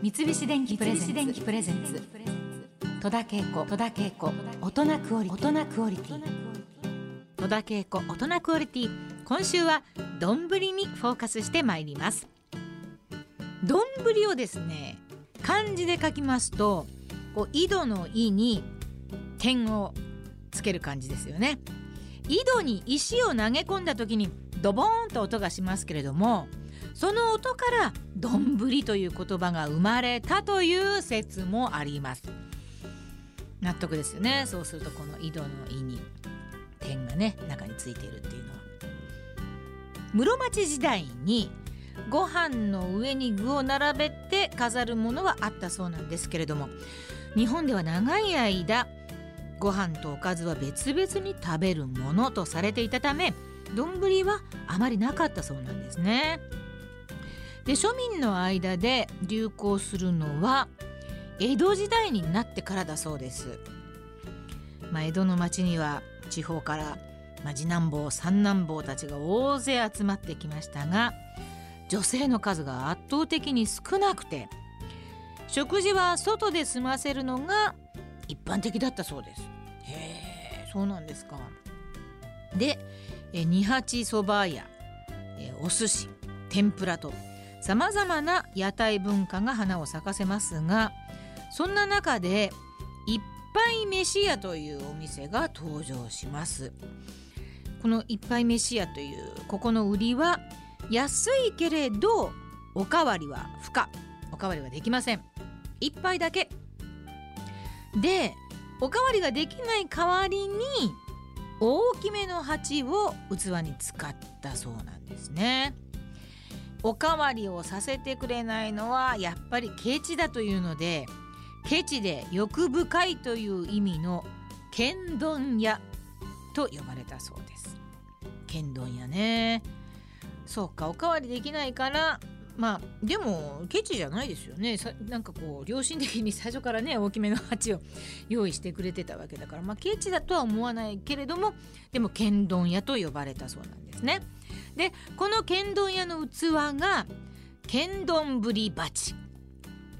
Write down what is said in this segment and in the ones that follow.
三菱電機プレゼンツ。戸田恵子。戸田恵子。大人クオリ大人クオリティ。戸田恵子。大人クオリティ。今週は丼にフォーカスしてまいります。丼をですね漢字で書きますとこう井戸の「井」に点をつける感じですよね。井戸に石を投げ込んだ時にドボーンと音がしますけれどもその音から「丼」という言葉が生まれたという説もあります。納得ですよね。そうするとこの井戸の「井」に点がね中についているっていうのは。室町時代にご飯の上に具を並べて飾るものはあったそうなんですけれども日本では長い間ご飯とおかずは別々に食べるものとされていたため丼はあまりなかったそうなんですね。で庶民の間で流行するのは江戸時代になってからだそうです。まあ、江戸の町には地方から、まあ、次男坊三男坊たちが大勢集まってきましたが女性の数が圧倒的に少なくて食事は外で済ませるのが一般的だったそうです。へえそうなんですか。で二八そばやお寿司天ぷらとさまざまな屋台文化が花を咲かせますがそんな中でいっぱい飯屋というお店が登場します。このいっぱい飯屋というここの売りは安いけれどおかわりは不可。おかわりはできません。一杯だけ。でおかわりができない代わりに大きめの鉢を器に使ったそうなんですね。おかわりをさせてくれないのはやっぱりケチだというのでケチで欲深いという意味の剣丼屋と呼ばれたそうです。剣丼屋ね。そうかおかわりできないからまあでもケチじゃないですよね。なんかこう良心的に最初からね大きめの鉢を用意してくれてたわけだからまあケチだとは思わないけれどもでも剣丼屋と呼ばれたそうなんですね。でこの剣丼屋の器が剣丼ぶり鉢。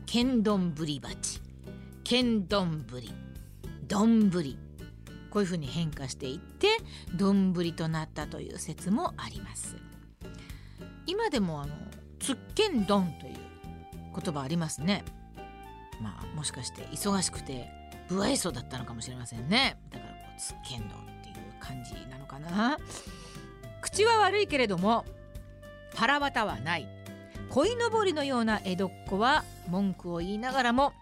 剣丼ぶり鉢。剣丼ぶり。丼ぶり。こういうふうに変化していって丼となったという説もあります。今でもあのつっけん丼という言葉ありますね。まあもしかして忙しくて不愛想だったのかもしれませんね。だからこうつっけん丼っていう感じなのかな。口は悪いけれども腹渡はない。鯉のぼりのような江戸っ子は文句を言いながらも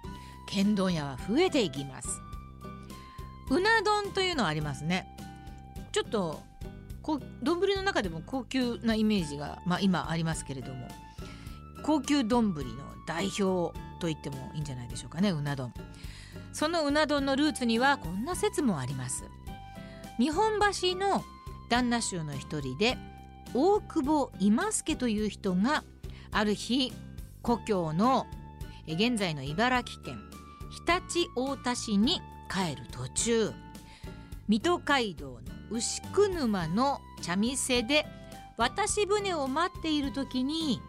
剣丼屋は増えていきます。うな丼というのはありますね。ちょっと丼の中でも高級なイメージが、まあ、今ありますけれども高級丼の代表と言ってもいいんじゃないでしょうかねうな丼。そのうな丼のルーツにはこんな説もあります。日本橋の旦那衆の一人で大久保今助という人がある日故郷の現在の茨城県常陸太田市に帰る途中水戸街道の牛久沼の茶店で渡し船を待っている時に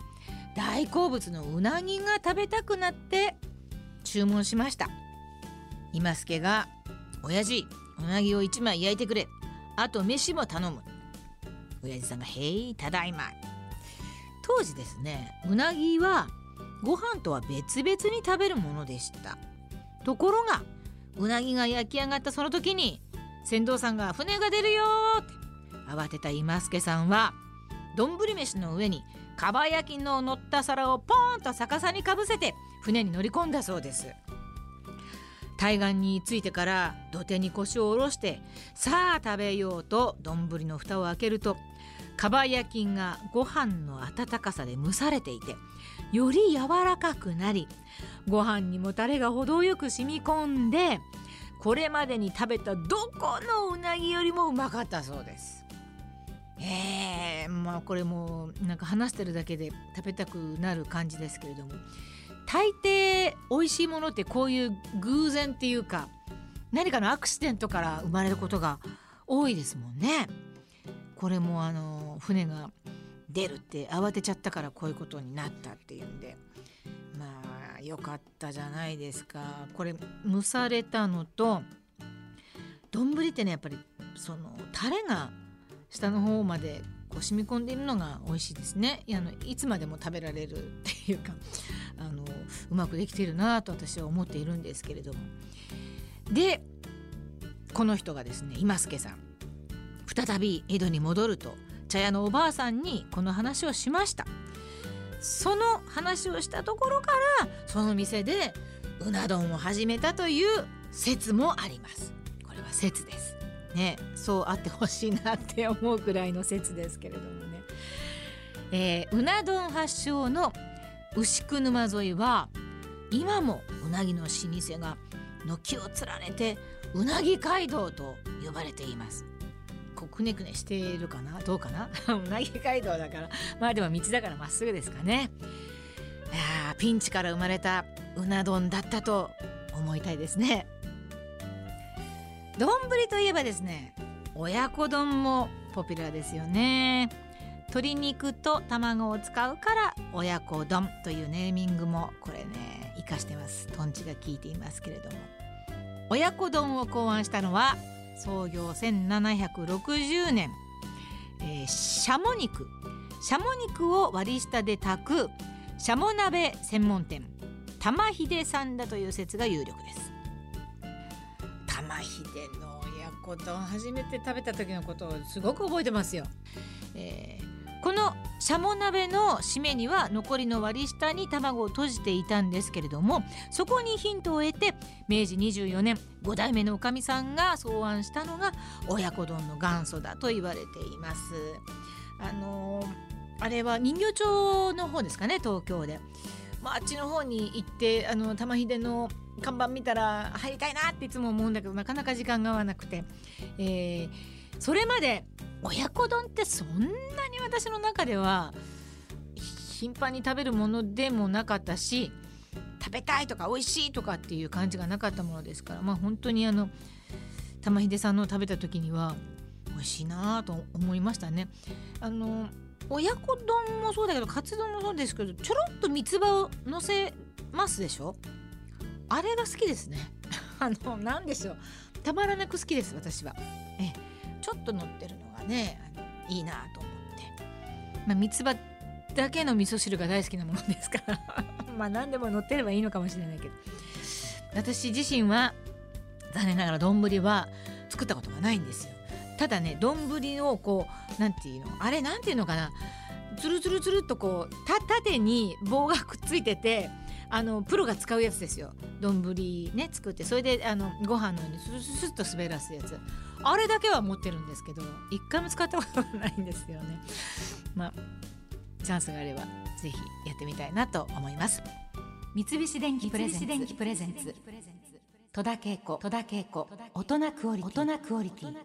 大好物のうなぎが食べたくなって注文しました。今助が「親父うなぎを1枚焼いてくれあと飯も頼む。親父さんが「へいただいま」当時ですねうなぎはご飯とは別々に食べるものでした。ところがうなぎが焼き上がったその時に船頭さんが「船が出るよ!」って慌てた今助さんは丼飯の上にかば焼きの乗った皿をポーンと逆さにかぶせて船に乗り込んだそうです。対岸に着いてから土手に腰を下ろしてさあ食べようと丼の蓋を開けるとかば焼きがご飯の温かさで蒸されていてより柔らかくなりご飯にもタレが程よく染み込んでこれまでに食べたどこのうなぎよりもうまかったそうです。えー、まあこれもなんか話してるだけで食べたくなる感じですけれども大抵美味しいものってこういう偶然っていうか何かのアクシデントから生まれることが多いですもんね。これもあの船が出るって慌てちゃったからこういうことになったっていうんで。まああよかったじゃないですか。これ蒸されたのと丼ってねやっぱりそのタレが下の方までこう染み込んでいるのが美味しいですね。いあのいつまでも食べられるっていうか。うまくできているなと私は思っているんですけれども。でこの人がですね今助さん。再び江戸に戻ると茶屋のおばあさんにこの話をしました。その話をしたところからその店でうな丼を始めたという説もあります。これは説です。ねそうあってほしいなって思うくらいの説ですけれどもね、えー、うな丼発祥の牛久沼沿いは今もうなぎの老舗が軒を連ねてうなぎ街道と呼ばれています。こうくねくねしているかな？どうかな？うなぎ街道だから。まあでも道だからまっすぐですかね。いやピンチから生まれたうな丼だったと思いたいですね。丼といえばですね親子丼もポピュラーですよね。鶏肉と卵を使うから親子丼というネーミングもこれね生かしてます。とんちが効いていますけれども。親子丼を考案したのは創業1760年、えー、シャモ肉。シャモ肉を割り下で炊くシャモ鍋専門店玉秀さんだという説が有力です。玉秀の親子丼初めて食べた時のことをすごく覚えてますよ、えー、このシャモ鍋の締めには残りの割り下に卵を閉じていたんですけれどもそこにヒントを得て明治24年5代目のおかみさんが草案したのが親子丼の元祖だと言われています。あの、あれは人形町の方ですかね東京で。まあ、あっちの方に行ってあの玉秀の看板見たら入りたいなっていつも思うんだけどなかなか時間が合わなくて、えー、それまで親子丼ってそんなに私の中では頻繁に食べるものでもなかったし食べたいとか美味しいとかっていう感じがなかったものですからまあ本当にあの玉秀さんの食べた時には美味しいなと思いましたね。あの親子丼もそうだけどカツ丼もそうですけどちょろっと三つ葉をのせますでしょ？あれが好きですね。あの何でしょう。たまらなく好きです私は。え。ちょっと乗ってるの。ねあのいいなと思って、まあ、三つ葉だけの味噌汁が大好きなものですから。まあ何でも乗ってればいいのかもしれないけど。私自身は残念ながら丼は作ったことがないんですよ。ただね丼をこう何て言うのあれ何て言うのかな。つるつるつるっとこう縦に棒がくっついててあのプロが使うやつですよ。丼ね作って。それであのご飯のようにスルスルっと滑らすやつあれだけは持ってるんですけど一回も使ったことがないんですよね。まあチャンスがあればぜひやってみたいなと思います。三菱電機プレゼンツ。戸田恵子。大人クオリティ